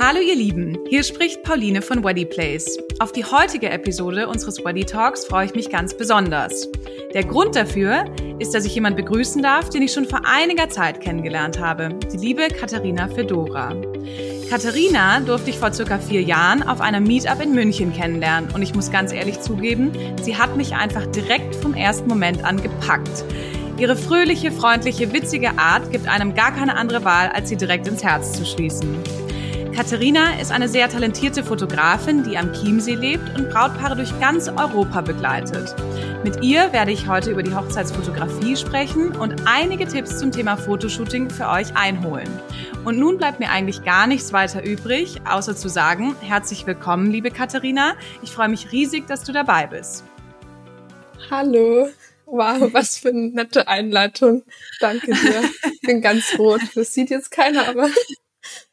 Hallo ihr Lieben, hier spricht Pauline von Weddy Place. Auf die heutige Episode unseres Weddy Talks freue ich mich ganz besonders. Der Grund dafür ist, dass ich jemanden begrüßen darf, den ich schon vor einiger Zeit kennengelernt habe, die liebe Katharina Fedora. Katharina durfte ich vor circa vier Jahren auf einer Meetup in München kennenlernen und ich muss ganz ehrlich zugeben, sie hat mich einfach direkt vom ersten Moment an gepackt. Ihre fröhliche, freundliche, witzige Art gibt einem gar keine andere Wahl, als sie direkt ins Herz zu schließen. Katharina ist eine sehr talentierte Fotografin, die am Chiemsee lebt und Brautpaare durch ganz Europa begleitet. Mit ihr werde ich heute über die Hochzeitsfotografie sprechen und einige Tipps zum Thema Fotoshooting für euch einholen. Und nun bleibt mir eigentlich gar nichts weiter übrig, außer zu sagen, herzlich willkommen, liebe Katharina. Ich freue mich riesig, dass du dabei bist. Hallo. Wow, was für eine nette Einleitung. Danke dir. Ich bin ganz rot. Das sieht jetzt keiner, aber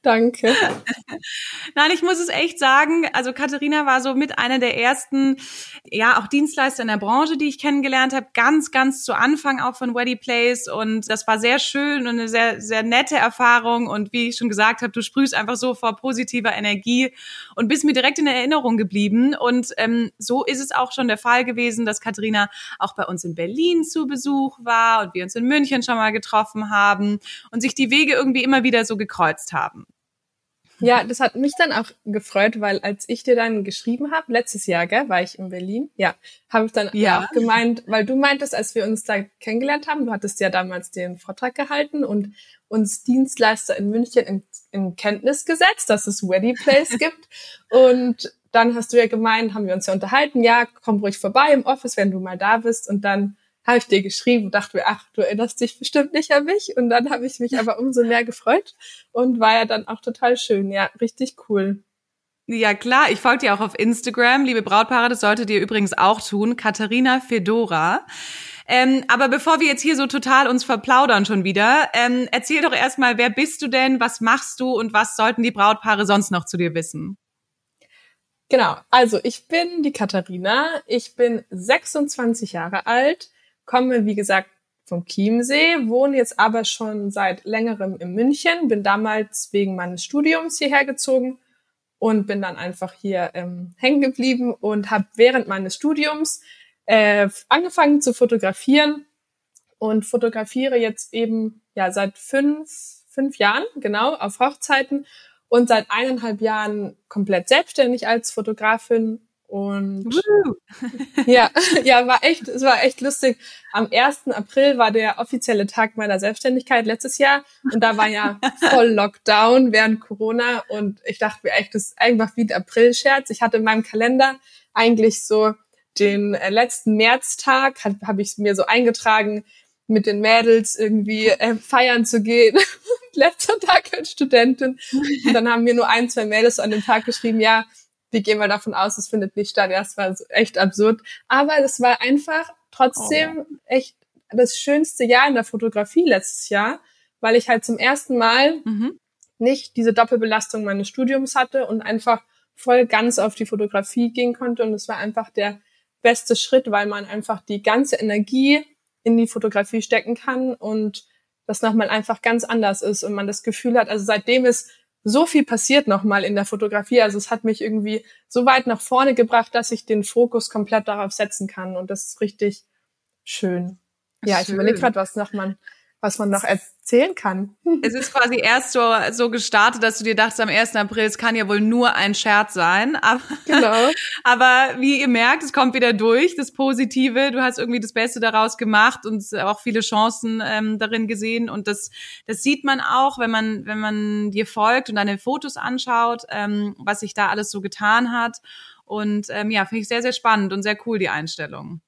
Danke. Nein, ich muss es echt sagen. Also Katharina war so mit einer der ersten, ja, auch Dienstleister in der Branche, die ich kennengelernt habe. Ganz, ganz zu Anfang auch von Weddy Place. Und das war sehr schön und eine sehr, sehr nette Erfahrung. Und wie ich schon gesagt habe, du sprühst einfach so vor positiver Energie und bist mir direkt in Erinnerung geblieben. Und ähm, so ist es auch schon der Fall gewesen, dass Katharina auch bei uns in Berlin zu Besuch war und wir uns in München schon mal getroffen haben und sich die Wege irgendwie immer wieder so gekreuzt haben haben. Ja, das hat mich dann auch gefreut, weil als ich dir dann geschrieben habe, letztes Jahr, gell, war ich in Berlin, ja, habe ich dann ja. auch gemeint, weil du meintest, als wir uns da kennengelernt haben, du hattest ja damals den Vortrag gehalten und uns Dienstleister in München in, in Kenntnis gesetzt, dass es Weddy Place gibt. Und dann hast du ja gemeint, haben wir uns ja unterhalten, ja, komm ruhig vorbei im Office, wenn du mal da bist. Und dann habe ich dir geschrieben und dachte mir, ach, du erinnerst dich bestimmt nicht an mich. Und dann habe ich mich aber umso mehr gefreut und war ja dann auch total schön. Ja, richtig cool. Ja, klar. Ich folge dir auch auf Instagram, liebe Brautpaare. Das solltet ihr übrigens auch tun. Katharina Fedora. Ähm, aber bevor wir jetzt hier so total uns verplaudern schon wieder, ähm, erzähl doch erstmal, wer bist du denn, was machst du und was sollten die Brautpaare sonst noch zu dir wissen? Genau, also ich bin die Katharina, ich bin 26 Jahre alt, komme, wie gesagt, vom Chiemsee, wohne jetzt aber schon seit längerem in München, bin damals wegen meines Studiums hierher gezogen und bin dann einfach hier ähm, hängen geblieben und habe während meines Studiums äh, angefangen zu fotografieren und fotografiere jetzt eben ja seit fünf, fünf Jahren genau auf Hochzeiten und seit eineinhalb Jahren komplett selbstständig als Fotografin und ja, ja, war echt, es war echt lustig. Am 1. April war der offizielle Tag meiner Selbstständigkeit letztes Jahr und da war ja voll Lockdown während Corona und ich dachte mir echt, das ist einfach wie ein April-Scherz. Ich hatte in meinem Kalender eigentlich so den äh, letzten Märztag, habe hab ich mir so eingetragen, mit den Mädels irgendwie äh, feiern zu gehen. Letzter Tag als Studentin. Und dann haben mir nur ein, zwei Mädels an dem Tag geschrieben, ja, wir gehen mal davon aus, es findet nicht statt. Ja, das war echt absurd. Aber das war einfach trotzdem oh. echt das schönste Jahr in der Fotografie letztes Jahr, weil ich halt zum ersten Mal mhm. nicht diese Doppelbelastung meines Studiums hatte und einfach voll ganz auf die Fotografie gehen konnte. Und es war einfach der beste Schritt, weil man einfach die ganze Energie in die Fotografie stecken kann und das nochmal einfach ganz anders ist und man das Gefühl hat, also seitdem ist so viel passiert nochmal in der Fotografie. Also es hat mich irgendwie so weit nach vorne gebracht, dass ich den Fokus komplett darauf setzen kann. Und das ist richtig schön. Ja, schön. ich überlege gerade, was noch man was man noch erzählen kann. Es ist quasi erst so, so gestartet, dass du dir dachtest, am 1. April, es kann ja wohl nur ein Scherz sein. Aber, genau. aber wie ihr merkt, es kommt wieder durch, das Positive. Du hast irgendwie das Beste daraus gemacht und auch viele Chancen ähm, darin gesehen. Und das, das sieht man auch, wenn man, wenn man dir folgt und deine Fotos anschaut, ähm, was sich da alles so getan hat. Und ähm, ja, finde ich sehr, sehr spannend und sehr cool, die Einstellung.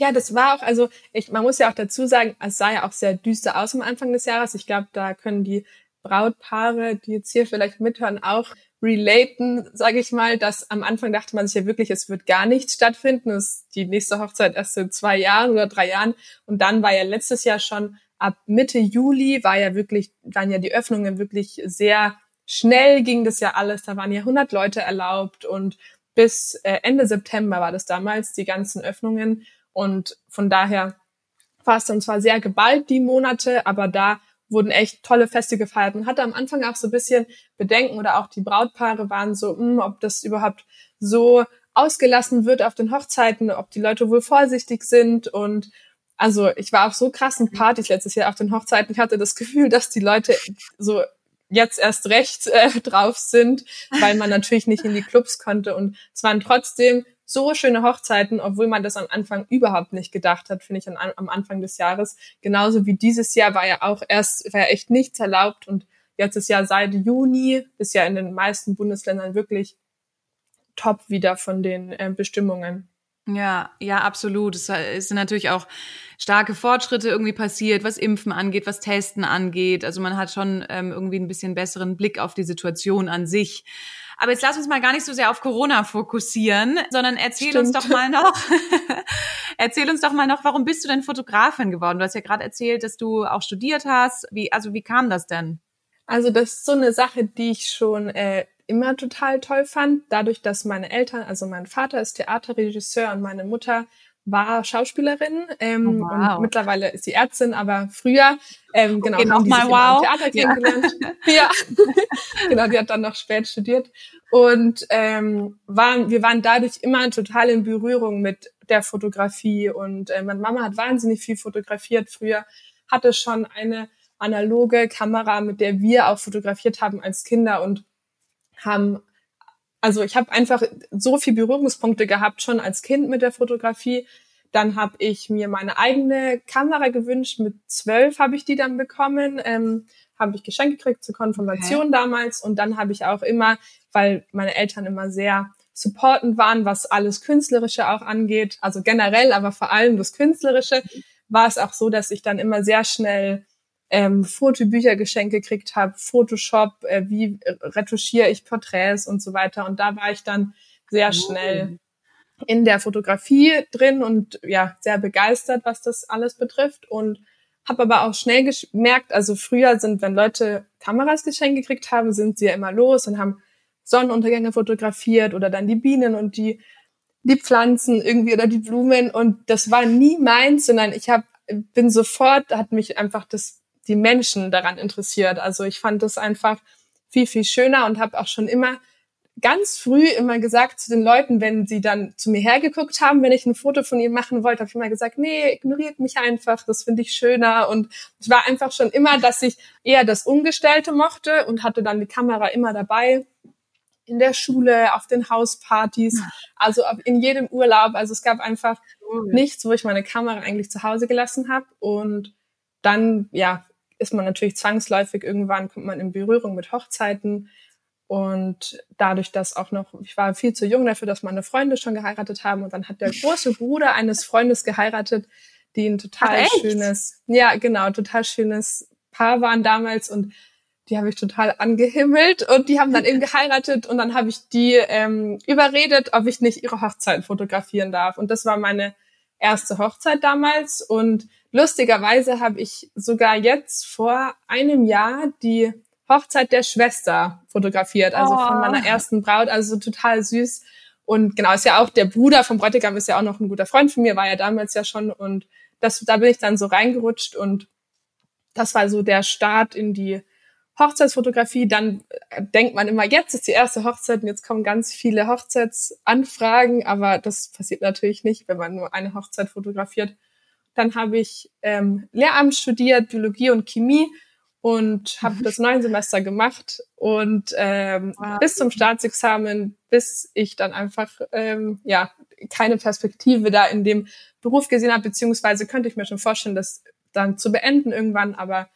Ja, das war auch, also ich, man muss ja auch dazu sagen, es sah ja auch sehr düster aus am Anfang des Jahres. Ich glaube, da können die Brautpaare, die jetzt hier vielleicht mithören, auch relaten, sage ich mal, dass am Anfang dachte man sich ja wirklich, es wird gar nichts stattfinden. Es ist die nächste Hochzeit erst in zwei Jahren oder drei Jahren. Und dann war ja letztes Jahr schon ab Mitte Juli war ja wirklich, waren ja die Öffnungen wirklich sehr schnell ging das ja alles. Da waren ja 100 Leute erlaubt und bis äh, Ende September war das damals, die ganzen Öffnungen. Und von daher war es dann zwar sehr geballt, die Monate, aber da, wurden echt tolle Feste gefeiert und hatte am Anfang auch so ein bisschen Bedenken oder auch die Brautpaare waren so, mh, hm, ob das überhaupt so ausgelassen wird auf den Hochzeiten, ob die Leute wohl vorsichtig sind und also ich war auf so krassen. Partys letztes Jahr auf den Hochzeiten. Ich hatte das Gefühl, dass die Leute so jetzt erst recht äh, drauf sind, weil man natürlich nicht in die Clubs konnte. Und es waren trotzdem so schöne Hochzeiten, obwohl man das am Anfang überhaupt nicht gedacht hat, finde ich, an, am Anfang des Jahres. Genauso wie dieses Jahr war ja auch erst, war ja echt nichts erlaubt und jetzt ist ja seit Juni, ist ja in den meisten Bundesländern wirklich top wieder von den äh, Bestimmungen. Ja, ja, absolut. Es sind natürlich auch starke Fortschritte irgendwie passiert, was Impfen angeht, was Testen angeht. Also man hat schon ähm, irgendwie ein bisschen besseren Blick auf die Situation an sich. Aber jetzt lass uns mal gar nicht so sehr auf Corona fokussieren, sondern erzähl Stimmt. uns doch mal noch, erzähl uns doch mal noch, warum bist du denn Fotografin geworden? Du hast ja gerade erzählt, dass du auch studiert hast. Wie, also wie kam das denn? Also das ist so eine Sache, die ich schon äh, immer total toll fand. Dadurch, dass meine Eltern, also mein Vater ist Theaterregisseur und meine Mutter war Schauspielerin ähm, oh, wow. und mittlerweile ist sie Ärztin, aber früher ähm, genau okay, haben die sich wow. Theater kennengelernt. Ja, ja. genau, die hat dann noch spät studiert und ähm, waren, wir waren dadurch immer total in Berührung mit der Fotografie und äh, meine Mama hat wahnsinnig viel fotografiert früher, hatte schon eine analoge Kamera, mit der wir auch fotografiert haben als Kinder und haben also ich habe einfach so viel Berührungspunkte gehabt schon als Kind mit der Fotografie. Dann habe ich mir meine eigene Kamera gewünscht. Mit zwölf habe ich die dann bekommen. Ähm, habe ich geschenkt gekriegt zur Konfirmation okay. damals. Und dann habe ich auch immer, weil meine Eltern immer sehr supportend waren, was alles Künstlerische auch angeht, also generell, aber vor allem das Künstlerische, war es auch so, dass ich dann immer sehr schnell ähm, Fotobücher geschenkt gekriegt habe, Photoshop, äh, wie retuschiere ich Porträts und so weiter. Und da war ich dann sehr schnell in der Fotografie drin und ja, sehr begeistert, was das alles betrifft. Und habe aber auch schnell gemerkt, also früher sind, wenn Leute Kameras geschenkt gekriegt haben, sind sie ja immer los und haben Sonnenuntergänge fotografiert oder dann die Bienen und die die Pflanzen irgendwie oder die Blumen und das war nie meins, sondern ich habe bin sofort hat mich einfach das die Menschen daran interessiert. Also ich fand das einfach viel, viel schöner und habe auch schon immer ganz früh immer gesagt zu den Leuten, wenn sie dann zu mir hergeguckt haben, wenn ich ein Foto von ihnen machen wollte, habe ich immer gesagt, nee, ignoriert mich einfach, das finde ich schöner. Und es war einfach schon immer, dass ich eher das Umgestellte mochte und hatte dann die Kamera immer dabei in der Schule, auf den Hauspartys, also in jedem Urlaub. Also es gab einfach nichts, wo ich meine Kamera eigentlich zu Hause gelassen habe. Und dann, ja, ist man natürlich zwangsläufig irgendwann kommt man in Berührung mit Hochzeiten. Und dadurch, dass auch noch, ich war viel zu jung dafür, dass meine Freunde schon geheiratet haben. Und dann hat der große Bruder eines Freundes geheiratet, die ein total Ach, schönes, ja genau, total schönes Paar waren damals. Und die habe ich total angehimmelt. Und die haben dann eben geheiratet. Und dann habe ich die ähm, überredet, ob ich nicht ihre Hochzeit fotografieren darf. Und das war meine erste Hochzeit damals und lustigerweise habe ich sogar jetzt vor einem Jahr die Hochzeit der Schwester fotografiert, also oh. von meiner ersten Braut, also total süß. Und genau, ist ja auch der Bruder vom Bräutigam ist ja auch noch ein guter Freund von mir, war ja damals ja schon und das, da bin ich dann so reingerutscht und das war so der Start in die Hochzeitsfotografie, dann äh, denkt man immer, jetzt ist die erste Hochzeit und jetzt kommen ganz viele Hochzeitsanfragen, aber das passiert natürlich nicht, wenn man nur eine Hochzeit fotografiert. Dann habe ich ähm, Lehramt studiert, Biologie und Chemie und habe mhm. das neun Semester gemacht und ähm, wow. bis zum Staatsexamen, bis ich dann einfach ähm, ja keine Perspektive da in dem Beruf gesehen habe, beziehungsweise könnte ich mir schon vorstellen, das dann zu beenden irgendwann, aber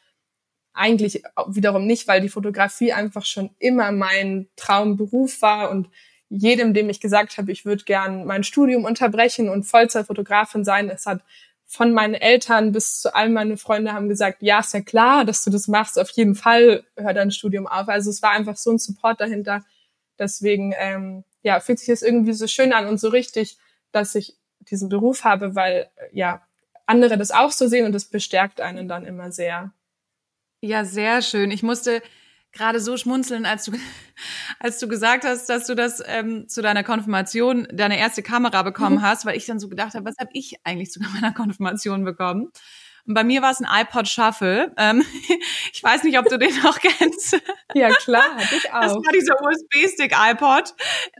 eigentlich wiederum nicht, weil die Fotografie einfach schon immer mein Traumberuf war und jedem, dem ich gesagt habe, ich würde gern mein Studium unterbrechen und Vollzeitfotografin sein, es hat von meinen Eltern bis zu all meine Freunde haben gesagt, ja, ist ja klar, dass du das machst, auf jeden Fall hör dein Studium auf. Also es war einfach so ein Support dahinter. Deswegen, ähm, ja, fühlt sich das irgendwie so schön an und so richtig, dass ich diesen Beruf habe, weil ja andere das auch so sehen und das bestärkt einen dann immer sehr. Ja, sehr schön. Ich musste gerade so schmunzeln, als du, als du gesagt hast, dass du das ähm, zu deiner Konfirmation deine erste Kamera bekommen mhm. hast, weil ich dann so gedacht habe, was habe ich eigentlich zu meiner Konfirmation bekommen? Und bei mir war es ein iPod Shuffle. Ähm, ich weiß nicht, ob du den noch kennst. Ja, klar, ich auch. Das war dieser USB-Stick iPod.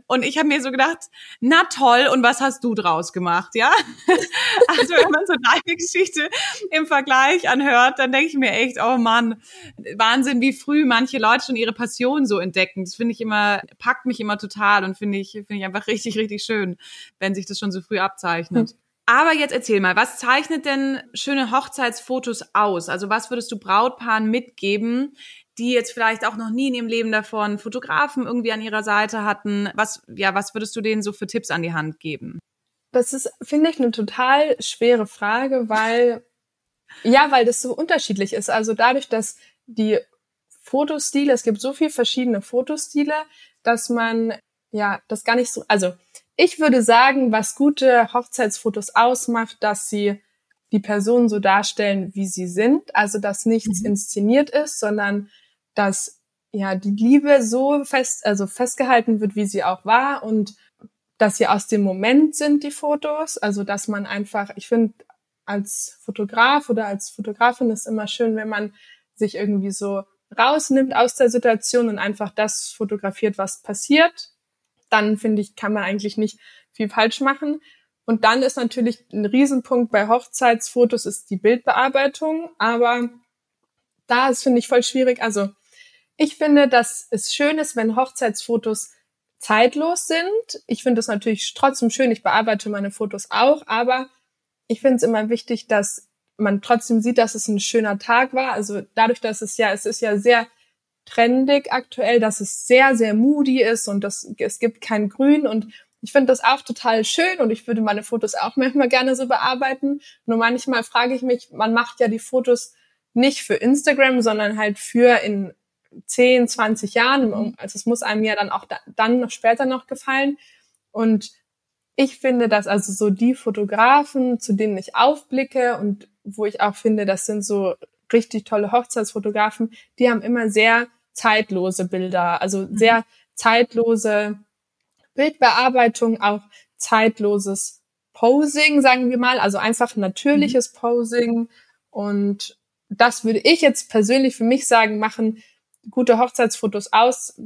Und ich habe mir so gedacht, na toll, und was hast du draus gemacht, ja? Also wenn man so deine Geschichte im Vergleich anhört, dann denke ich mir echt, oh Mann, Wahnsinn, wie früh manche Leute schon ihre Passion so entdecken. Das finde ich immer, packt mich immer total und finde ich, finde ich einfach richtig, richtig schön, wenn sich das schon so früh abzeichnet. Hm. Aber jetzt erzähl mal, was zeichnet denn schöne Hochzeitsfotos aus? Also was würdest du Brautpaaren mitgeben, die jetzt vielleicht auch noch nie in ihrem Leben davon Fotografen irgendwie an ihrer Seite hatten? Was, ja, was würdest du denen so für Tipps an die Hand geben? Das ist, finde ich, eine total schwere Frage, weil, ja, weil das so unterschiedlich ist. Also dadurch, dass die Fotostile, es gibt so viele verschiedene Fotostile, dass man, ja, das gar nicht so, also ich würde sagen, was gute Hochzeitsfotos ausmacht, dass sie die Personen so darstellen, wie sie sind. Also, dass nichts mhm. inszeniert ist, sondern dass ja die Liebe so fest, also festgehalten wird, wie sie auch war und dass sie aus dem Moment sind, die Fotos. Also, dass man einfach, ich finde, als Fotograf oder als Fotografin ist immer schön, wenn man sich irgendwie so rausnimmt aus der Situation und einfach das fotografiert, was passiert dann finde ich, kann man eigentlich nicht viel falsch machen. Und dann ist natürlich ein Riesenpunkt bei Hochzeitsfotos ist die Bildbearbeitung, aber da ist, finde ich, voll schwierig. Also ich finde, dass es schön ist, wenn Hochzeitsfotos zeitlos sind. Ich finde es natürlich trotzdem schön, ich bearbeite meine Fotos auch, aber ich finde es immer wichtig, dass man trotzdem sieht, dass es ein schöner Tag war. Also dadurch, dass es ja, es ist ja sehr trendig aktuell, dass es sehr, sehr moody ist und dass es gibt kein Grün und ich finde das auch total schön und ich würde meine Fotos auch manchmal gerne so bearbeiten. Nur manchmal frage ich mich, man macht ja die Fotos nicht für Instagram, sondern halt für in 10, 20 Jahren. Mhm. Also es muss einem ja dann auch da, dann noch später noch gefallen. Und ich finde, dass also so die Fotografen, zu denen ich aufblicke und wo ich auch finde, das sind so richtig tolle Hochzeitsfotografen, die haben immer sehr zeitlose Bilder, also mhm. sehr zeitlose Bildbearbeitung, auch zeitloses Posing, sagen wir mal, also einfach natürliches mhm. Posing. Und das würde ich jetzt persönlich für mich sagen, machen gute Hochzeitsfotos aus.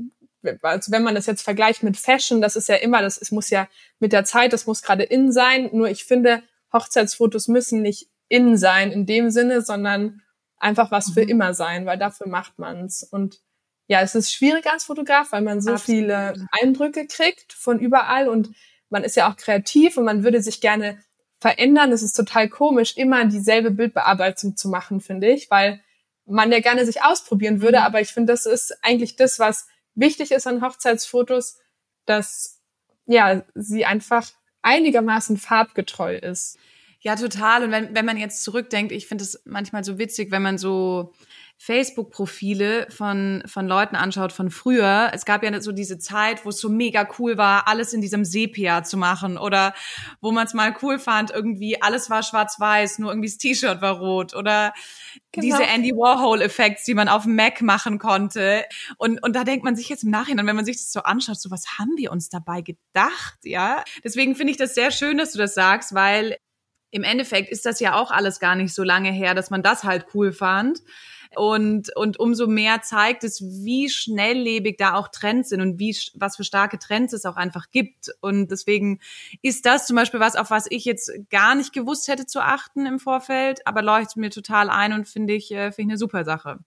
Also wenn man das jetzt vergleicht mit Fashion, das ist ja immer, das es muss ja mit der Zeit, das muss gerade in sein. Nur ich finde, Hochzeitsfotos müssen nicht in sein in dem Sinne, sondern einfach was für mhm. immer sein, weil dafür macht man's. Und ja, es ist schwierig als Fotograf, weil man so Absolut. viele Eindrücke kriegt von überall und man ist ja auch kreativ und man würde sich gerne verändern. Es ist total komisch, immer dieselbe Bildbearbeitung zu machen, finde ich, weil man ja gerne sich ausprobieren würde. Mhm. Aber ich finde, das ist eigentlich das, was wichtig ist an Hochzeitsfotos, dass ja sie einfach einigermaßen farbgetreu ist. Ja, total. Und wenn, wenn man jetzt zurückdenkt, ich finde es manchmal so witzig, wenn man so Facebook-Profile von, von Leuten anschaut von früher. Es gab ja so diese Zeit, wo es so mega cool war, alles in diesem Sepia zu machen oder wo man es mal cool fand, irgendwie alles war schwarz-weiß, nur irgendwie das T-Shirt war rot oder genau. diese Andy Warhol-Effekte, die man auf dem Mac machen konnte. Und, und da denkt man sich jetzt im Nachhinein, wenn man sich das so anschaut, so was haben wir uns dabei gedacht, ja? Deswegen finde ich das sehr schön, dass du das sagst, weil im Endeffekt ist das ja auch alles gar nicht so lange her, dass man das halt cool fand. Und, und umso mehr zeigt es, wie schnelllebig da auch Trends sind und wie, was für starke Trends es auch einfach gibt. Und deswegen ist das zum Beispiel was, auf was ich jetzt gar nicht gewusst hätte zu achten im Vorfeld, aber leuchtet mir total ein und finde ich, äh, finde ich eine super Sache.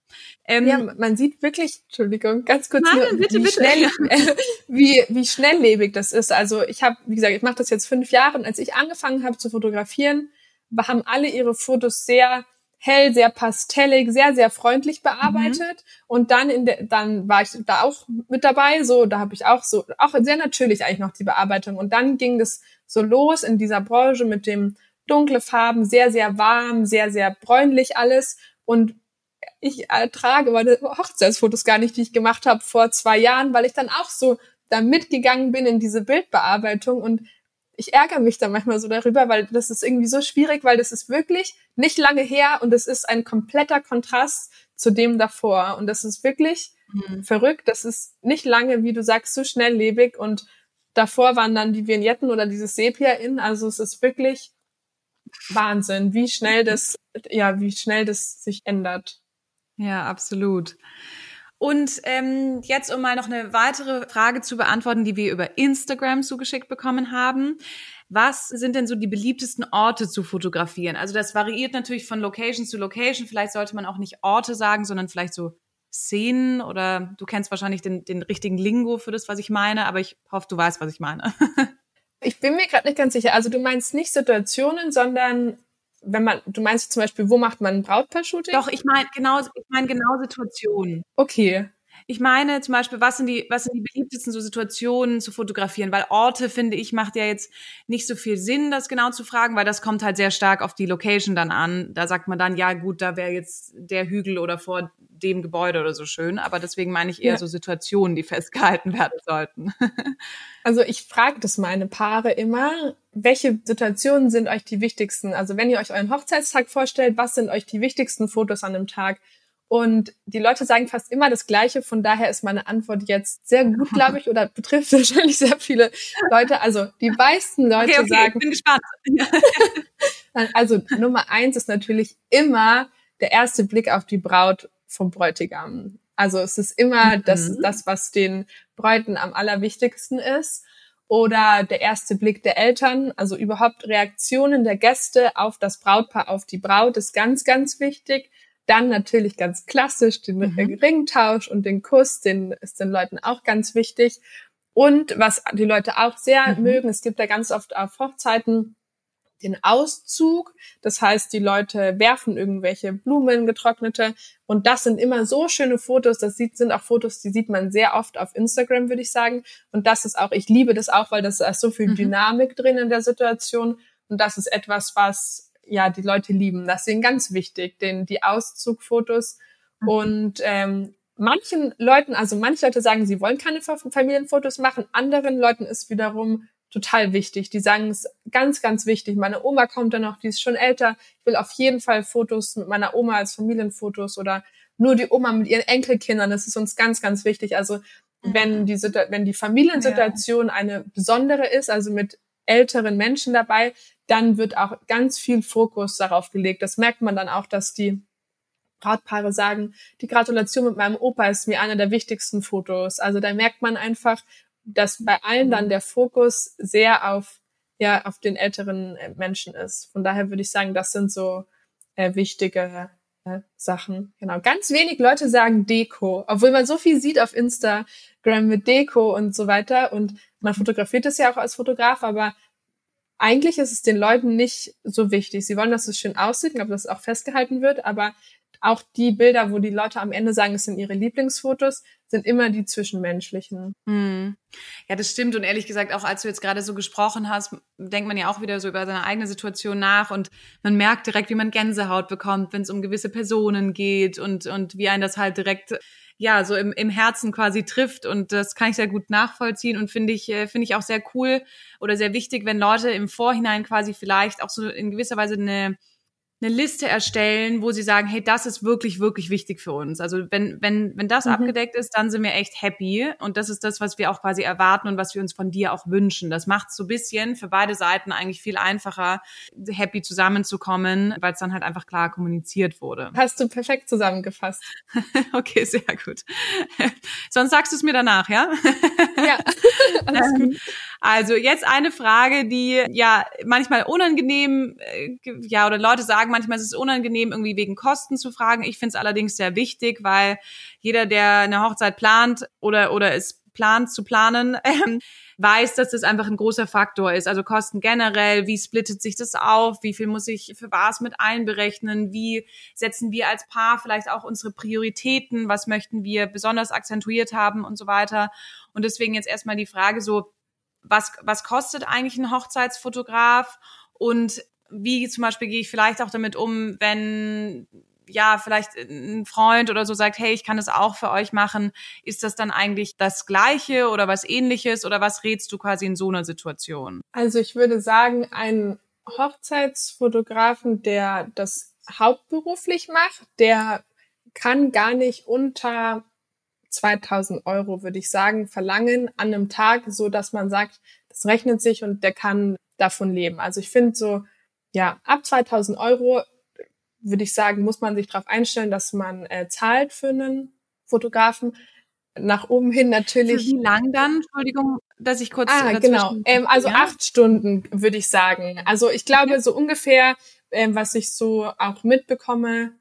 Ähm, ja, man sieht wirklich, Entschuldigung, ganz kurz, nein, nur, bitte, wie, bitte. Schnell, äh, wie, wie schnelllebig das ist. Also ich habe, wie gesagt, ich mache das jetzt fünf Jahre und als ich angefangen habe zu fotografieren, haben alle ihre Fotos sehr hell, sehr pastellig, sehr, sehr freundlich bearbeitet. Mhm. Und dann in der, dann war ich da auch mit dabei, so, da habe ich auch so, auch sehr natürlich eigentlich noch die Bearbeitung. Und dann ging das so los in dieser Branche mit dem dunkle Farben, sehr, sehr warm, sehr, sehr bräunlich alles. Und ich ertrage meine Hochzeitsfotos gar nicht, die ich gemacht habe vor zwei Jahren, weil ich dann auch so da mitgegangen bin in diese Bildbearbeitung und ich ärgere mich da manchmal so darüber, weil das ist irgendwie so schwierig, weil das ist wirklich nicht lange her und es ist ein kompletter Kontrast zu dem davor. Und das ist wirklich mhm. verrückt. Das ist nicht lange, wie du sagst, so schnelllebig und davor waren dann die Vignetten oder dieses Sepia in. Also es ist wirklich Wahnsinn, wie schnell das, ja, wie schnell das sich ändert. Ja, absolut. Und ähm, jetzt, um mal noch eine weitere Frage zu beantworten, die wir über Instagram zugeschickt bekommen haben. Was sind denn so die beliebtesten Orte zu fotografieren? Also das variiert natürlich von Location zu Location. Vielleicht sollte man auch nicht Orte sagen, sondern vielleicht so Szenen oder du kennst wahrscheinlich den, den richtigen Lingo für das, was ich meine, aber ich hoffe, du weißt, was ich meine. ich bin mir gerade nicht ganz sicher. Also du meinst nicht Situationen, sondern wenn man, du meinst zum Beispiel, wo macht man ein Brautpaar-Shooting? Doch, ich meine genau, ich meine genau Situationen. Okay. Ich meine zum Beispiel, was sind die, was sind die beliebtesten so Situationen zu fotografieren? Weil Orte, finde ich, macht ja jetzt nicht so viel Sinn, das genau zu fragen, weil das kommt halt sehr stark auf die Location dann an. Da sagt man dann, ja gut, da wäre jetzt der Hügel oder vor dem Gebäude oder so schön. Aber deswegen meine ich eher ja. so Situationen, die festgehalten werden sollten. also ich frage das meine Paare immer, welche Situationen sind euch die wichtigsten? Also wenn ihr euch euren Hochzeitstag vorstellt, was sind euch die wichtigsten Fotos an dem Tag? Und die Leute sagen fast immer das Gleiche. Von daher ist meine Antwort jetzt sehr gut, glaube ich, oder betrifft wahrscheinlich sehr viele Leute. Also die meisten Leute okay, okay, sagen. Ich bin gespannt. also Nummer eins ist natürlich immer der erste Blick auf die Braut vom Bräutigam. Also es ist immer mhm. das, das, was den Bräuten am allerwichtigsten ist. Oder der erste Blick der Eltern, also überhaupt Reaktionen der Gäste auf das Brautpaar, auf die Braut ist ganz, ganz wichtig. Dann natürlich ganz klassisch den mhm. Ringtausch und den Kuss, den ist den Leuten auch ganz wichtig. Und was die Leute auch sehr mhm. mögen, es gibt ja ganz oft auf Hochzeiten den Auszug. Das heißt, die Leute werfen irgendwelche Blumen, getrocknete. Und das sind immer so schöne Fotos. Das sieht, sind auch Fotos, die sieht man sehr oft auf Instagram, würde ich sagen. Und das ist auch, ich liebe das auch, weil das ist so viel mhm. Dynamik drin in der Situation. Und das ist etwas, was ja die Leute lieben. Das ihnen ganz wichtig, den, die Auszugfotos. Mhm. Und ähm, manchen Leuten, also manche Leute sagen, sie wollen keine Familienfotos machen, anderen Leuten ist wiederum total wichtig. Die sagen es ganz, ganz wichtig. Meine Oma kommt dann noch, die ist schon älter. Ich will auf jeden Fall Fotos mit meiner Oma als Familienfotos oder nur die Oma mit ihren Enkelkindern. Das ist uns ganz, ganz wichtig. Also mhm. wenn die, wenn die Familiensituation ja. eine besondere ist, also mit älteren Menschen dabei, dann wird auch ganz viel Fokus darauf gelegt. Das merkt man dann auch, dass die Brautpaare sagen, die Gratulation mit meinem Opa ist mir einer der wichtigsten Fotos. Also da merkt man einfach, dass bei allen dann der Fokus sehr auf ja auf den älteren äh, Menschen ist. Von daher würde ich sagen, das sind so äh, wichtige äh, Sachen. Genau. Ganz wenig Leute sagen Deko, obwohl man so viel sieht auf Instagram mit Deko und so weiter und man fotografiert es ja auch als Fotograf, aber eigentlich ist es den Leuten nicht so wichtig. Sie wollen, dass es schön aussieht, ob das auch festgehalten wird, aber auch die Bilder, wo die Leute am Ende sagen, es sind ihre Lieblingsfotos, sind immer die zwischenmenschlichen. Hm. Ja, das stimmt. Und ehrlich gesagt, auch als du jetzt gerade so gesprochen hast, denkt man ja auch wieder so über seine eigene Situation nach und man merkt direkt, wie man Gänsehaut bekommt, wenn es um gewisse Personen geht und, und wie einen das halt direkt ja, so im, im Herzen quasi trifft. Und das kann ich sehr gut nachvollziehen und finde ich, äh, finde ich auch sehr cool oder sehr wichtig, wenn Leute im Vorhinein quasi vielleicht auch so in gewisser Weise eine eine Liste erstellen, wo sie sagen, hey, das ist wirklich, wirklich wichtig für uns. Also wenn, wenn, wenn das mhm. abgedeckt ist, dann sind wir echt happy. Und das ist das, was wir auch quasi erwarten und was wir uns von dir auch wünschen. Das macht es so ein bisschen für beide Seiten eigentlich viel einfacher, happy zusammenzukommen, weil es dann halt einfach klar kommuniziert wurde. Hast du perfekt zusammengefasst. okay, sehr gut. Sonst sagst du es mir danach, ja? ja, alles gut. Also jetzt eine Frage, die ja manchmal unangenehm, äh, ja, oder Leute sagen manchmal, ist es unangenehm, irgendwie wegen Kosten zu fragen. Ich finde es allerdings sehr wichtig, weil jeder, der eine Hochzeit plant oder, oder es plant zu planen, ähm, weiß, dass das einfach ein großer Faktor ist. Also Kosten generell, wie splittet sich das auf, wie viel muss ich für was mit einberechnen, wie setzen wir als Paar vielleicht auch unsere Prioritäten, was möchten wir besonders akzentuiert haben und so weiter. Und deswegen jetzt erstmal die Frage so, was, was kostet eigentlich ein Hochzeitsfotograf und wie zum Beispiel gehe ich vielleicht auch damit um, wenn ja, vielleicht ein Freund oder so sagt, hey, ich kann das auch für euch machen. Ist das dann eigentlich das Gleiche oder was ähnliches oder was rätst du quasi in so einer Situation? Also ich würde sagen, ein Hochzeitsfotografen, der das hauptberuflich macht, der kann gar nicht unter 2000 Euro, würde ich sagen, verlangen an einem Tag, so dass man sagt, das rechnet sich und der kann davon leben. Also ich finde so ja, ab 2000 Euro würde ich sagen, muss man sich darauf einstellen, dass man äh, zahlt für einen Fotografen. Nach oben hin natürlich. Für wie lang dann? Entschuldigung, dass ich kurz. Ah, genau. Ähm, also ja? acht Stunden würde ich sagen. Also ich glaube, okay. so ungefähr, ähm, was ich so auch mitbekomme,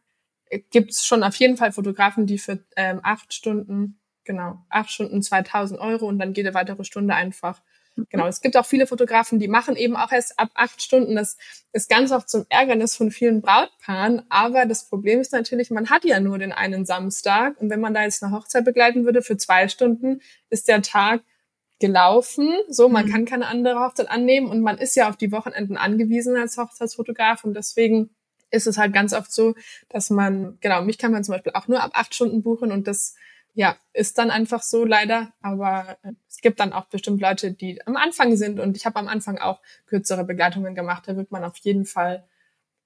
gibt es schon auf jeden Fall Fotografen, die für ähm, acht Stunden, genau, acht Stunden 2000 Euro und dann jede weitere Stunde einfach Genau, es gibt auch viele Fotografen, die machen eben auch erst ab acht Stunden. Das ist ganz oft zum Ärgernis von vielen Brautpaaren. Aber das Problem ist natürlich, man hat ja nur den einen Samstag. Und wenn man da jetzt eine Hochzeit begleiten würde für zwei Stunden, ist der Tag gelaufen. So, man mhm. kann keine andere Hochzeit annehmen und man ist ja auf die Wochenenden angewiesen als Hochzeitsfotograf. Und deswegen ist es halt ganz oft so, dass man, genau, mich kann man zum Beispiel auch nur ab acht Stunden buchen und das ja, ist dann einfach so leider. Aber äh, es gibt dann auch bestimmt Leute, die am Anfang sind. Und ich habe am Anfang auch kürzere Begleitungen gemacht. Da wird man auf jeden Fall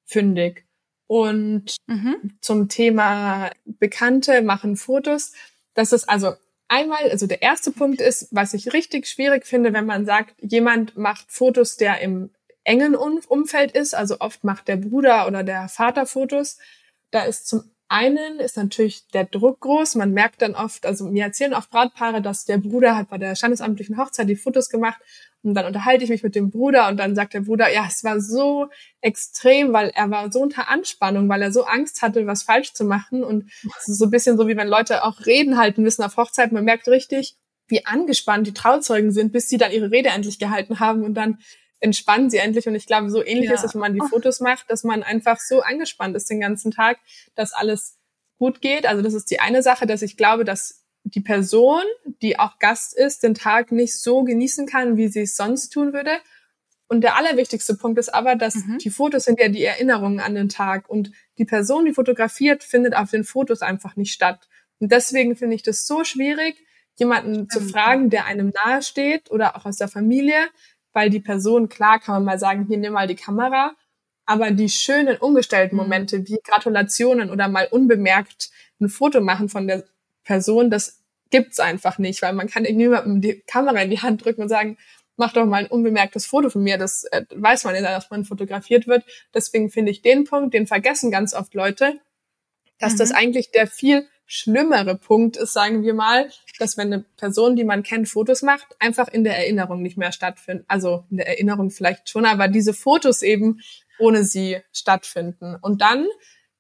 fündig. Und mhm. zum Thema Bekannte machen Fotos. Das ist also einmal, also der erste Punkt ist, was ich richtig schwierig finde, wenn man sagt, jemand macht Fotos, der im engen Umfeld ist. Also oft macht der Bruder oder der Vater Fotos. Da ist zum einen ist natürlich der Druck groß. Man merkt dann oft, also mir erzählen oft Brautpaare, dass der Bruder hat bei der standesamtlichen Hochzeit die Fotos gemacht und dann unterhalte ich mich mit dem Bruder und dann sagt der Bruder, ja, es war so extrem, weil er war so unter Anspannung, weil er so Angst hatte, was falsch zu machen und es ist so ein bisschen so, wie wenn Leute auch Reden halten müssen auf Hochzeit. Man merkt richtig, wie angespannt die Trauzeugen sind, bis sie dann ihre Rede endlich gehalten haben und dann entspannen sie endlich. Und ich glaube, so ähnlich ja. ist es, wenn man die Fotos macht, dass man einfach so angespannt ist den ganzen Tag, dass alles gut geht. Also das ist die eine Sache, dass ich glaube, dass die Person, die auch Gast ist, den Tag nicht so genießen kann, wie sie es sonst tun würde. Und der allerwichtigste Punkt ist aber, dass mhm. die Fotos sind ja die Erinnerungen an den Tag und die Person, die fotografiert, findet auf den Fotos einfach nicht statt. Und deswegen finde ich das so schwierig, jemanden mhm. zu fragen, der einem nahe steht oder auch aus der Familie, weil die Person, klar kann man mal sagen, hier nimm mal die Kamera, aber die schönen ungestellten mhm. Momente wie Gratulationen oder mal unbemerkt ein Foto machen von der Person, das gibt's einfach nicht, weil man kann niemandem die Kamera in die Hand drücken und sagen, mach doch mal ein unbemerktes Foto von mir. Das äh, weiß man ja, dass man fotografiert wird. Deswegen finde ich den Punkt, den vergessen ganz oft Leute, dass mhm. das eigentlich der viel schlimmere Punkt ist, sagen wir mal, dass wenn eine Person, die man kennt, Fotos macht, einfach in der Erinnerung nicht mehr stattfinden. Also in der Erinnerung vielleicht schon, aber diese Fotos eben ohne sie stattfinden. Und dann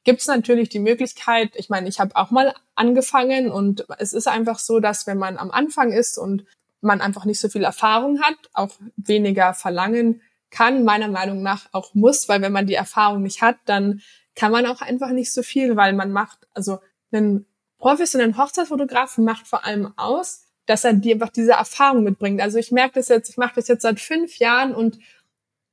gibt es natürlich die Möglichkeit, ich meine, ich habe auch mal angefangen und es ist einfach so, dass wenn man am Anfang ist und man einfach nicht so viel Erfahrung hat, auch weniger verlangen kann, meiner Meinung nach auch muss, weil wenn man die Erfahrung nicht hat, dann kann man auch einfach nicht so viel, weil man macht, also einen professionellen Hochzeitsfotografen macht vor allem aus, dass er die einfach diese Erfahrung mitbringt. Also ich merke das jetzt, ich mache das jetzt seit fünf Jahren und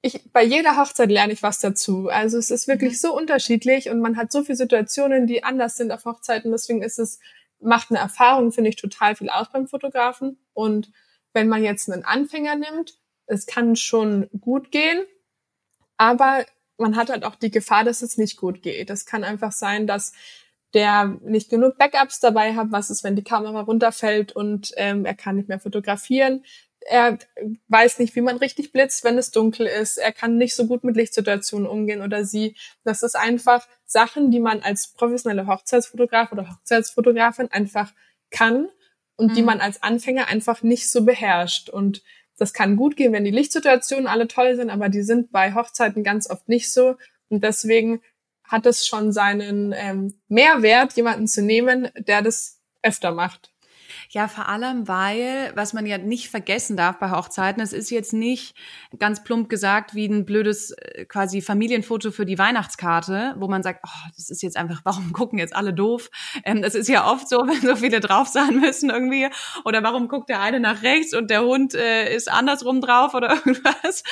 ich, bei jeder Hochzeit lerne ich was dazu. Also es ist wirklich mhm. so unterschiedlich und man hat so viele Situationen, die anders sind auf Hochzeiten. Deswegen ist es, macht eine Erfahrung, finde ich, total viel aus beim Fotografen. Und wenn man jetzt einen Anfänger nimmt, es kann schon gut gehen, aber man hat halt auch die Gefahr, dass es nicht gut geht. Es kann einfach sein, dass der nicht genug Backups dabei hat. Was ist, wenn die Kamera runterfällt und ähm, er kann nicht mehr fotografieren? Er weiß nicht, wie man richtig blitzt, wenn es dunkel ist. Er kann nicht so gut mit Lichtsituationen umgehen oder sie. Das ist einfach Sachen, die man als professionelle Hochzeitsfotograf oder Hochzeitsfotografin einfach kann und mhm. die man als Anfänger einfach nicht so beherrscht. Und das kann gut gehen, wenn die Lichtsituationen alle toll sind, aber die sind bei Hochzeiten ganz oft nicht so. Und deswegen hat es schon seinen ähm, Mehrwert, jemanden zu nehmen, der das öfter macht. Ja, vor allem, weil, was man ja nicht vergessen darf bei Hochzeiten, es ist jetzt nicht ganz plump gesagt wie ein blödes äh, quasi Familienfoto für die Weihnachtskarte, wo man sagt, oh, das ist jetzt einfach, warum gucken jetzt alle doof? Ähm, das ist ja oft so, wenn so viele drauf sein müssen irgendwie. Oder warum guckt der eine nach rechts und der Hund äh, ist andersrum drauf oder irgendwas.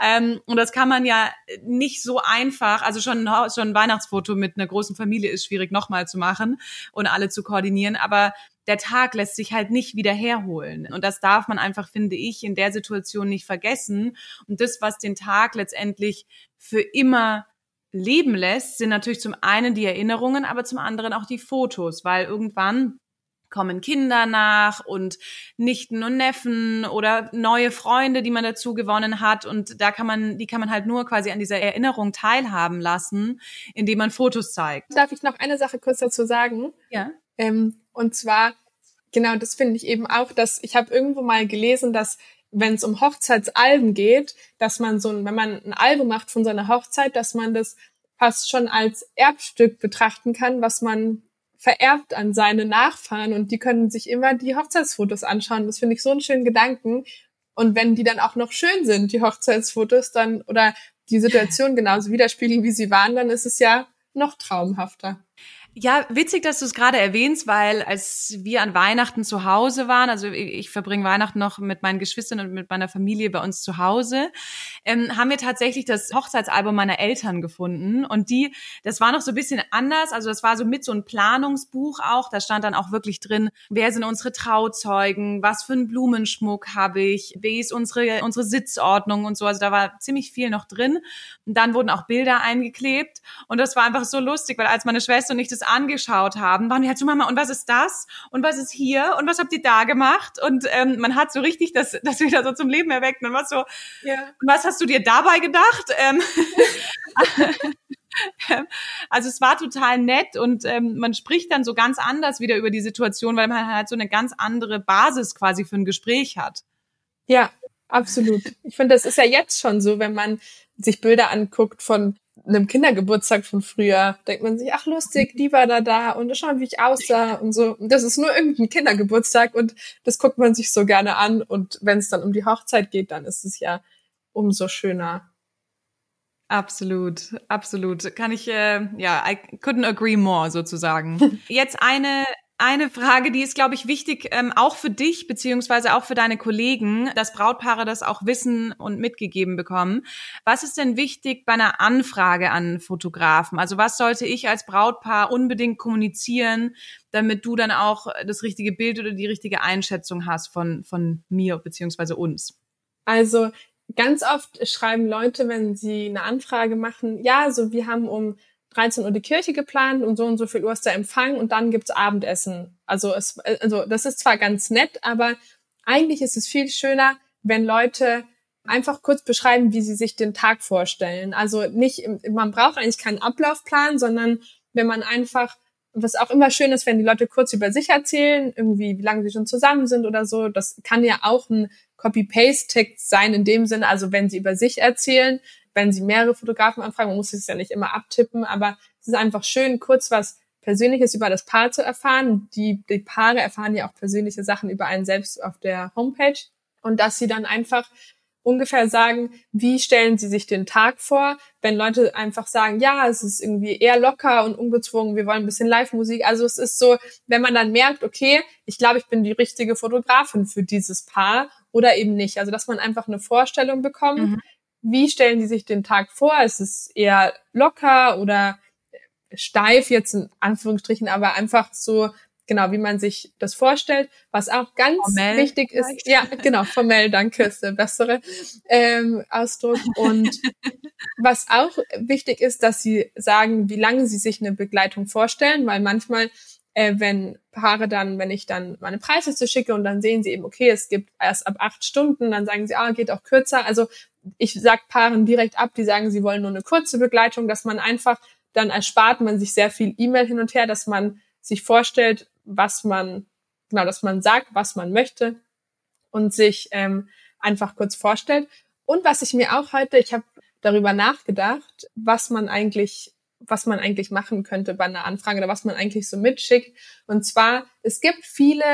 Ähm, und das kann man ja nicht so einfach, also schon, schon ein Weihnachtsfoto mit einer großen Familie ist schwierig nochmal zu machen und alle zu koordinieren. Aber der Tag lässt sich halt nicht wieder herholen. Und das darf man einfach, finde ich, in der Situation nicht vergessen. Und das, was den Tag letztendlich für immer leben lässt, sind natürlich zum einen die Erinnerungen, aber zum anderen auch die Fotos, weil irgendwann kommen Kinder nach und Nichten und Neffen oder neue Freunde, die man dazu gewonnen hat. Und da kann man, die kann man halt nur quasi an dieser Erinnerung teilhaben lassen, indem man Fotos zeigt. Darf ich noch eine Sache kurz dazu sagen? Ja. Ähm, und zwar, genau, das finde ich eben auch, dass ich habe irgendwo mal gelesen, dass wenn es um Hochzeitsalben geht, dass man so ein, wenn man ein Album macht von seiner Hochzeit, dass man das fast schon als Erbstück betrachten kann, was man vererbt an seine Nachfahren und die können sich immer die Hochzeitsfotos anschauen. Das finde ich so einen schönen Gedanken. Und wenn die dann auch noch schön sind, die Hochzeitsfotos, dann oder die Situation genauso widerspiegeln, wie sie waren, dann ist es ja noch traumhafter. Ja, witzig, dass du es gerade erwähnst, weil als wir an Weihnachten zu Hause waren, also ich verbringe Weihnachten noch mit meinen Geschwistern und mit meiner Familie bei uns zu Hause, ähm, haben wir tatsächlich das Hochzeitsalbum meiner Eltern gefunden. Und die, das war noch so ein bisschen anders. Also das war so mit so ein Planungsbuch auch. Da stand dann auch wirklich drin, wer sind unsere Trauzeugen, was für einen Blumenschmuck habe ich, wie ist unsere, unsere Sitzordnung und so. Also da war ziemlich viel noch drin. Und dann wurden auch Bilder eingeklebt. Und das war einfach so lustig, weil als meine Schwester und ich das das angeschaut haben, waren wir halt so, Mama, und was ist das? Und was ist hier? Und was habt ihr da gemacht? Und ähm, man hat so richtig das, das wieder so zum Leben erweckt. Und was so, ja. was hast du dir dabei gedacht? Ähm, also es war total nett und ähm, man spricht dann so ganz anders wieder über die Situation, weil man halt so eine ganz andere Basis quasi für ein Gespräch hat. Ja, absolut. Ich finde, das ist ja jetzt schon so, wenn man sich Bilder anguckt von einem Kindergeburtstag von früher denkt man sich, ach lustig, die war da da und schau, wie ich aussah und so. Und das ist nur irgendein Kindergeburtstag und das guckt man sich so gerne an. Und wenn es dann um die Hochzeit geht, dann ist es ja umso schöner. Absolut, absolut. Kann ich, äh, ja, I couldn't agree more sozusagen. Jetzt eine eine Frage, die ist, glaube ich, wichtig, ähm, auch für dich beziehungsweise auch für deine Kollegen, dass Brautpaare das auch wissen und mitgegeben bekommen. Was ist denn wichtig bei einer Anfrage an Fotografen? Also was sollte ich als Brautpaar unbedingt kommunizieren, damit du dann auch das richtige Bild oder die richtige Einschätzung hast von, von mir beziehungsweise uns? Also ganz oft schreiben Leute, wenn sie eine Anfrage machen, ja, so wir haben um 13 Uhr die Kirche geplant und so und so viel Uhr ist der Empfang und dann gibt's Abendessen. Also es, also das ist zwar ganz nett, aber eigentlich ist es viel schöner, wenn Leute einfach kurz beschreiben, wie sie sich den Tag vorstellen. Also nicht, man braucht eigentlich keinen Ablaufplan, sondern wenn man einfach, was auch immer schön ist, wenn die Leute kurz über sich erzählen, irgendwie, wie lange sie schon zusammen sind oder so. Das kann ja auch ein Copy-Paste-Text sein in dem Sinne, also wenn sie über sich erzählen, wenn sie mehrere Fotografen anfragen, man muss es ja nicht immer abtippen, aber es ist einfach schön, kurz was Persönliches über das Paar zu erfahren. Die, die Paare erfahren ja auch persönliche Sachen über einen selbst auf der Homepage und dass sie dann einfach ungefähr sagen, wie stellen sie sich den Tag vor, wenn Leute einfach sagen, ja, es ist irgendwie eher locker und ungezwungen, wir wollen ein bisschen Live-Musik. Also es ist so, wenn man dann merkt, okay, ich glaube, ich bin die richtige Fotografin für dieses Paar oder eben nicht. Also dass man einfach eine Vorstellung bekommt, mhm wie stellen die sich den Tag vor? Ist es eher locker oder steif jetzt in Anführungsstrichen, aber einfach so genau, wie man sich das vorstellt. Was auch ganz formell wichtig ist, vielleicht. ja, genau, formell, danke, ist der bessere ähm, Ausdruck. Und was auch wichtig ist, dass sie sagen, wie lange sie sich eine Begleitung vorstellen, weil manchmal äh, wenn Paare dann, wenn ich dann meine Preisliste schicke und dann sehen sie eben, okay, es gibt erst ab acht Stunden, dann sagen sie, ah, geht auch kürzer. Also ich sag Paaren direkt ab, die sagen, sie wollen nur eine kurze Begleitung, dass man einfach, dann erspart man sich sehr viel E-Mail hin und her, dass man sich vorstellt, was man, genau, dass man sagt, was man möchte und sich ähm, einfach kurz vorstellt. Und was ich mir auch heute, ich habe darüber nachgedacht, was man eigentlich was man eigentlich machen könnte bei einer Anfrage oder was man eigentlich so mitschickt. Und zwar, es gibt viele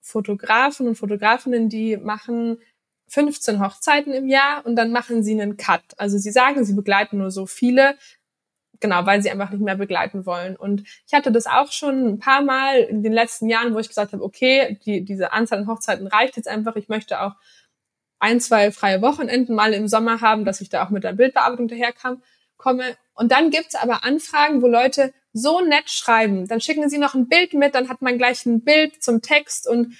Fotografen und Fotografinnen, die machen 15 Hochzeiten im Jahr und dann machen sie einen Cut. Also sie sagen, sie begleiten nur so viele, genau, weil sie einfach nicht mehr begleiten wollen. Und ich hatte das auch schon ein paar Mal in den letzten Jahren, wo ich gesagt habe, okay, die, diese Anzahl an Hochzeiten reicht jetzt einfach. Ich möchte auch ein, zwei freie Wochenenden mal im Sommer haben, dass ich da auch mit der Bildbearbeitung daherkam komme. Und dann gibt's aber Anfragen, wo Leute so nett schreiben. Dann schicken sie noch ein Bild mit, dann hat man gleich ein Bild zum Text und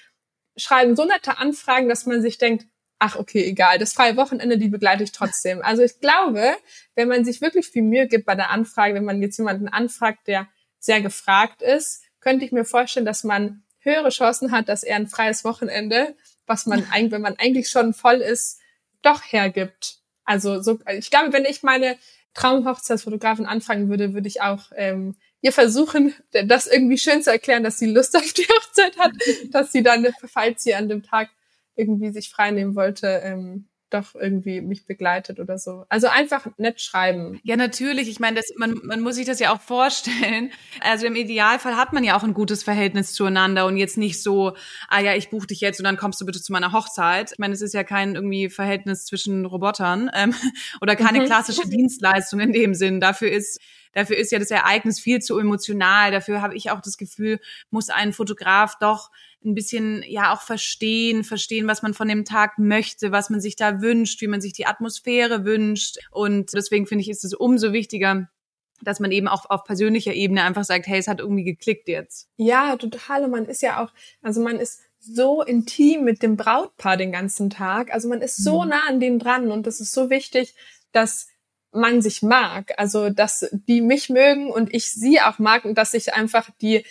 schreiben so nette Anfragen, dass man sich denkt, ach okay, egal, das freie Wochenende, die begleite ich trotzdem. Also ich glaube, wenn man sich wirklich viel Mühe gibt bei der Anfrage, wenn man jetzt jemanden anfragt, der sehr gefragt ist, könnte ich mir vorstellen, dass man höhere Chancen hat, dass er ein freies Wochenende, was man eigentlich, wenn man eigentlich schon voll ist, doch hergibt. Also so, ich glaube, wenn ich meine Traumhochzeitsfotografin anfangen würde, würde ich auch ähm, ihr versuchen, das irgendwie schön zu erklären, dass sie Lust auf die Hochzeit hat, dass sie dann, falls sie an dem Tag irgendwie sich freinehmen wollte, ähm, doch irgendwie mich begleitet oder so. Also einfach nett schreiben. Ja, natürlich. Ich meine, das, man, man muss sich das ja auch vorstellen. Also im Idealfall hat man ja auch ein gutes Verhältnis zueinander und jetzt nicht so, ah ja, ich buche dich jetzt und dann kommst du bitte zu meiner Hochzeit. Ich meine, es ist ja kein irgendwie Verhältnis zwischen Robotern ähm, oder keine mhm. klassische Dienstleistung in dem Sinn. Dafür ist dafür ist ja das Ereignis viel zu emotional. Dafür habe ich auch das Gefühl, muss ein Fotograf doch ein bisschen ja auch verstehen, verstehen, was man von dem Tag möchte, was man sich da wünscht, wie man sich die Atmosphäre wünscht. Und deswegen finde ich, ist es umso wichtiger, dass man eben auch auf persönlicher Ebene einfach sagt, hey, es hat irgendwie geklickt jetzt. Ja, total. Und man ist ja auch, also man ist so intim mit dem Brautpaar den ganzen Tag. Also man ist so mhm. nah an denen dran und das ist so wichtig, dass man sich mag. Also, dass die mich mögen und ich sie auch mag und dass ich einfach die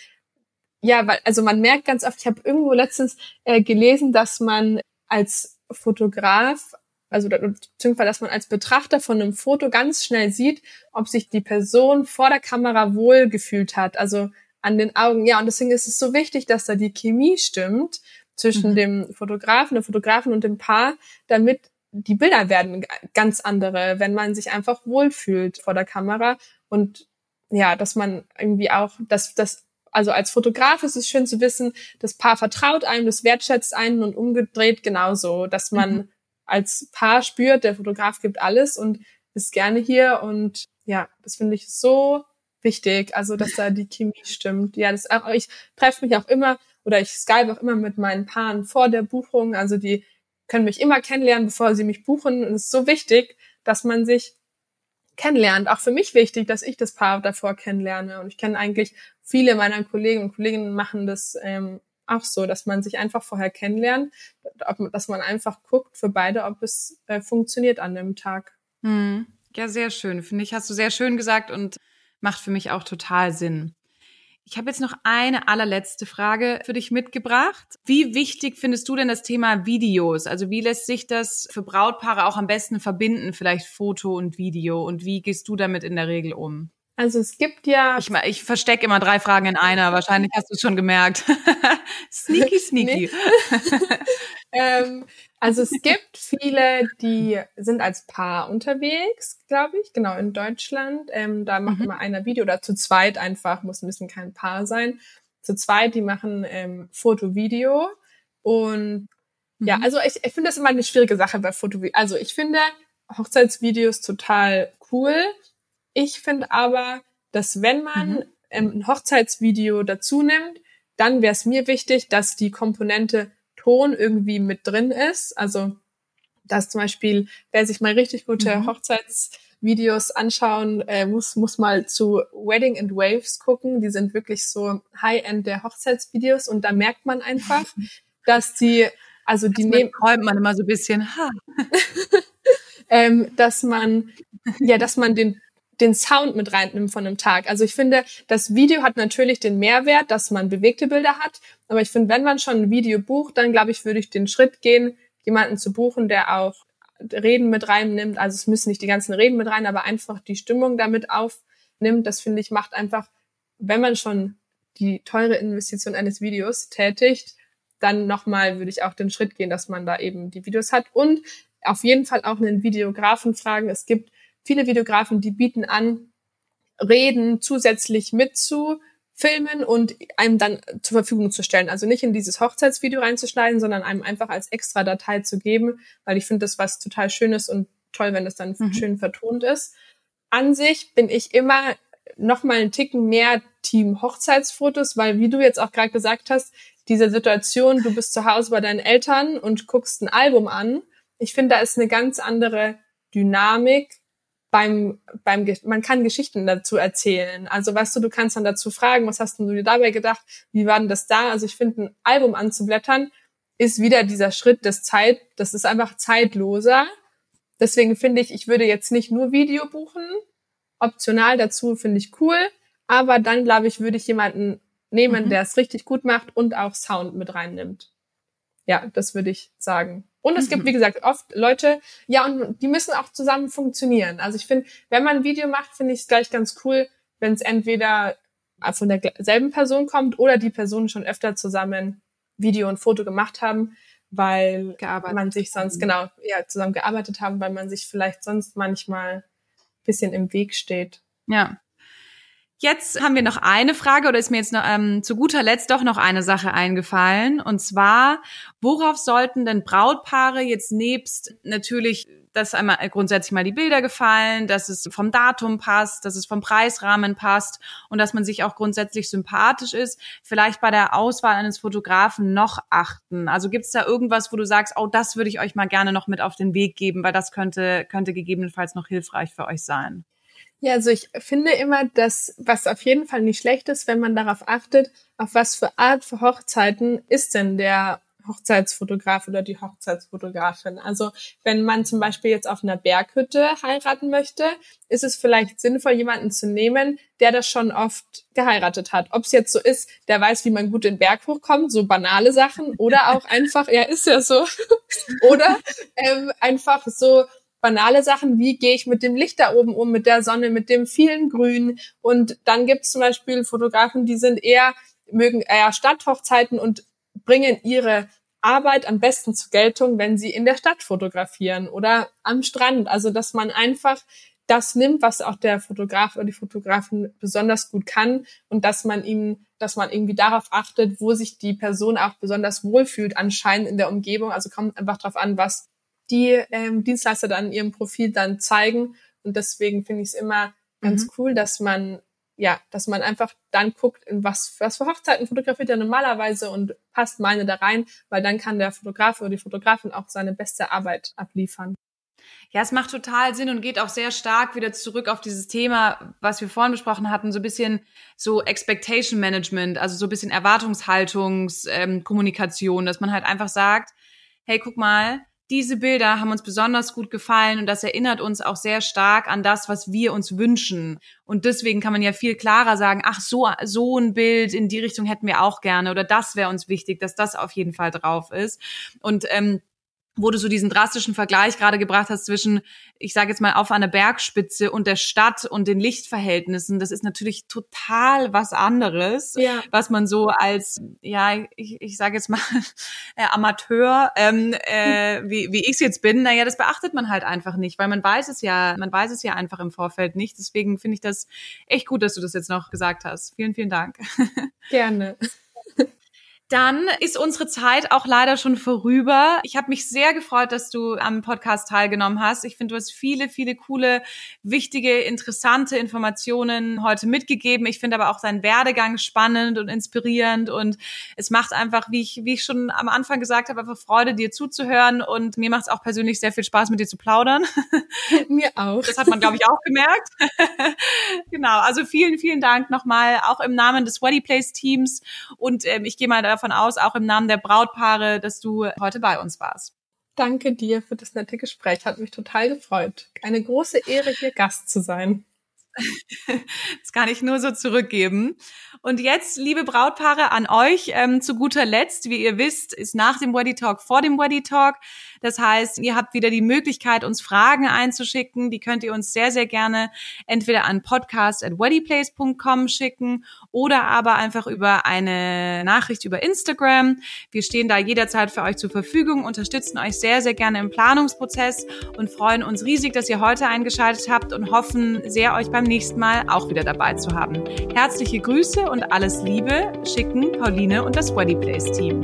ja, weil, also man merkt ganz oft, ich habe irgendwo letztens äh, gelesen, dass man als Fotograf, also beziehungsweise dass man als Betrachter von einem Foto ganz schnell sieht, ob sich die Person vor der Kamera wohl gefühlt hat, also an den Augen. Ja, und deswegen ist es so wichtig, dass da die Chemie stimmt zwischen mhm. dem Fotografen, der Fotografin und dem Paar, damit die Bilder werden ganz andere, wenn man sich einfach wohlfühlt vor der Kamera und ja, dass man irgendwie auch, dass das also als Fotograf ist es schön zu wissen, das Paar vertraut einem, das wertschätzt einen und umgedreht genauso, dass man mhm. als Paar spürt, der Fotograf gibt alles und ist gerne hier und ja, das finde ich so wichtig, also dass da die Chemie stimmt. Ja, das auch, ich treffe mich auch immer oder ich skype auch immer mit meinen Paaren vor der Buchung, also die können mich immer kennenlernen, bevor sie mich buchen und es ist so wichtig, dass man sich kennenlernt. Auch für mich wichtig, dass ich das Paar davor kennenlerne. Und ich kenne eigentlich viele meiner Kollegen und Kolleginnen machen das ähm, auch so, dass man sich einfach vorher kennenlernt, dass man einfach guckt für beide, ob es äh, funktioniert an dem Tag. Hm. Ja, sehr schön. Finde ich, hast du sehr schön gesagt und macht für mich auch total Sinn. Ich habe jetzt noch eine allerletzte Frage für dich mitgebracht. Wie wichtig findest du denn das Thema Videos? Also wie lässt sich das für Brautpaare auch am besten verbinden, vielleicht Foto und Video? Und wie gehst du damit in der Regel um? Also es gibt ja. Ich, ich verstecke immer drei Fragen in einer. Wahrscheinlich hast du es schon gemerkt. sneaky, sneaky. ähm, also es gibt viele, die sind als Paar unterwegs, glaube ich, genau in Deutschland. Ähm, da macht mhm. immer einer Video oder zu zweit einfach, muss ein bisschen kein Paar sein. Zu zweit, die machen ähm, Foto-Video. Und mhm. ja, also ich, ich finde das immer eine schwierige Sache bei Foto. Also ich finde Hochzeitsvideos total cool ich finde aber, dass wenn man mhm. ein Hochzeitsvideo dazu nimmt, dann wäre es mir wichtig, dass die Komponente Ton irgendwie mit drin ist. Also, dass zum Beispiel, wer sich mal richtig gute mhm. Hochzeitsvideos anschauen, äh, muss, muss mal zu Wedding and Waves gucken. Die sind wirklich so High-End der Hochzeitsvideos und da merkt man einfach, dass die, also die nehmen. Träumt man immer so ein bisschen, ha. ähm, dass man, ja, dass man den den Sound mit reinnimmt von einem Tag. Also ich finde, das Video hat natürlich den Mehrwert, dass man bewegte Bilder hat. Aber ich finde, wenn man schon ein Video bucht, dann glaube ich, würde ich den Schritt gehen, jemanden zu buchen, der auch Reden mit reinnimmt. Also es müssen nicht die ganzen Reden mit rein, aber einfach die Stimmung damit aufnimmt. Das finde ich macht einfach, wenn man schon die teure Investition eines Videos tätigt, dann nochmal würde ich auch den Schritt gehen, dass man da eben die Videos hat und auf jeden Fall auch einen Videografen fragen. Es gibt viele Videografen, die bieten an, Reden zusätzlich mitzufilmen und einem dann zur Verfügung zu stellen. Also nicht in dieses Hochzeitsvideo reinzuschneiden, sondern einem einfach als extra Datei zu geben, weil ich finde das was total Schönes und toll, wenn das dann mhm. schön vertont ist. An sich bin ich immer noch mal einen Ticken mehr Team Hochzeitsfotos, weil wie du jetzt auch gerade gesagt hast, diese Situation, du bist zu Hause bei deinen Eltern und guckst ein Album an. Ich finde, da ist eine ganz andere Dynamik beim, beim, man kann Geschichten dazu erzählen. Also weißt du, du kannst dann dazu fragen, was hast du dir dabei gedacht? Wie war denn das da? Also ich finde, ein Album anzublättern ist wieder dieser Schritt des Zeit, das ist einfach zeitloser. Deswegen finde ich, ich würde jetzt nicht nur Video buchen. Optional dazu finde ich cool. Aber dann, glaube ich, würde ich jemanden nehmen, mhm. der es richtig gut macht und auch Sound mit reinnimmt. Ja, das würde ich sagen. Und es gibt, wie gesagt, oft Leute, ja, und die müssen auch zusammen funktionieren. Also ich finde, wenn man ein Video macht, finde ich es gleich ganz cool, wenn es entweder von derselben Person kommt oder die Personen schon öfter zusammen Video und Foto gemacht haben, weil gearbeitet man sich sonst, genau, ja, zusammen gearbeitet haben, weil man sich vielleicht sonst manchmal bisschen im Weg steht. Ja. Jetzt haben wir noch eine Frage oder ist mir jetzt noch, ähm, zu guter Letzt doch noch eine Sache eingefallen. Und zwar, worauf sollten denn Brautpaare jetzt nebst natürlich, dass einmal grundsätzlich mal die Bilder gefallen, dass es vom Datum passt, dass es vom Preisrahmen passt und dass man sich auch grundsätzlich sympathisch ist, vielleicht bei der Auswahl eines Fotografen noch achten? Also gibt es da irgendwas, wo du sagst, oh, das würde ich euch mal gerne noch mit auf den Weg geben, weil das könnte, könnte gegebenenfalls noch hilfreich für euch sein? Ja, also ich finde immer, dass was auf jeden Fall nicht schlecht ist, wenn man darauf achtet, auf was für Art für Hochzeiten ist denn der Hochzeitsfotograf oder die Hochzeitsfotografin. Also wenn man zum Beispiel jetzt auf einer Berghütte heiraten möchte, ist es vielleicht sinnvoll, jemanden zu nehmen, der das schon oft geheiratet hat. Ob es jetzt so ist, der weiß, wie man gut den Berg hochkommt, so banale Sachen, oder auch einfach, ja, ist ja so, oder ähm, einfach so banale Sachen, wie gehe ich mit dem Licht da oben um, mit der Sonne, mit dem vielen Grün. Und dann gibt es zum Beispiel Fotografen, die sind eher, mögen eher Stadthochzeiten und bringen ihre Arbeit am besten zur Geltung, wenn sie in der Stadt fotografieren oder am Strand. Also dass man einfach das nimmt, was auch der Fotograf oder die Fotografin besonders gut kann und dass man ihm, dass man irgendwie darauf achtet, wo sich die Person auch besonders wohlfühlt anscheinend in der Umgebung. Also kommt einfach darauf an, was die ähm, Dienstleister dann in ihrem Profil dann zeigen. Und deswegen finde ich es immer ganz mhm. cool, dass man ja, dass man einfach dann guckt, in was, was für Hochzeiten fotografiert er normalerweise und passt meine da rein, weil dann kann der Fotograf oder die Fotografin auch seine beste Arbeit abliefern. Ja, es macht total Sinn und geht auch sehr stark wieder zurück auf dieses Thema, was wir vorhin besprochen hatten, so ein bisschen so Expectation Management, also so ein bisschen Erwartungshaltungskommunikation, ähm, dass man halt einfach sagt, hey, guck mal, diese Bilder haben uns besonders gut gefallen und das erinnert uns auch sehr stark an das, was wir uns wünschen. Und deswegen kann man ja viel klarer sagen, ach, so, so ein Bild in die Richtung hätten wir auch gerne oder das wäre uns wichtig, dass das auf jeden Fall drauf ist. Und ähm, wo du so diesen drastischen Vergleich gerade gebracht hast zwischen, ich sage jetzt mal, auf einer Bergspitze und der Stadt und den Lichtverhältnissen, das ist natürlich total was anderes, ja. was man so als, ja, ich, ich sage jetzt mal, äh, Amateur, ähm, äh, wie, wie ich es jetzt bin, naja, das beachtet man halt einfach nicht, weil man weiß es ja, man weiß es ja einfach im Vorfeld nicht. Deswegen finde ich das echt gut, dass du das jetzt noch gesagt hast. Vielen, vielen Dank. Gerne dann ist unsere Zeit auch leider schon vorüber. Ich habe mich sehr gefreut, dass du am Podcast teilgenommen hast. Ich finde, du hast viele, viele coole, wichtige, interessante Informationen heute mitgegeben. Ich finde aber auch deinen Werdegang spannend und inspirierend und es macht einfach, wie ich, wie ich schon am Anfang gesagt habe, einfach Freude, dir zuzuhören und mir macht es auch persönlich sehr viel Spaß, mit dir zu plaudern. Mir auch. Das hat man, glaube ich, auch gemerkt. genau. Also vielen, vielen Dank nochmal, auch im Namen des Sweaty Place Teams und ähm, ich gehe mal davon aus, auch im Namen der Brautpaare, dass du heute bei uns warst. Danke dir für das nette Gespräch. Hat mich total gefreut. Eine große Ehre, hier Gast zu sein. das kann ich nur so zurückgeben. Und jetzt, liebe Brautpaare, an euch ähm, zu guter Letzt, wie ihr wisst, ist nach dem Wedding Talk vor dem Wedding Talk. Das heißt, ihr habt wieder die Möglichkeit, uns Fragen einzuschicken. Die könnt ihr uns sehr, sehr gerne entweder an podcast@weddyplace.com schicken oder aber einfach über eine Nachricht über Instagram. Wir stehen da jederzeit für euch zur Verfügung, unterstützen euch sehr, sehr gerne im Planungsprozess und freuen uns riesig, dass ihr heute eingeschaltet habt und hoffen sehr, euch beim nächsten Mal auch wieder dabei zu haben. Herzliche Grüße und alles Liebe schicken Pauline und das Weddy Place Team.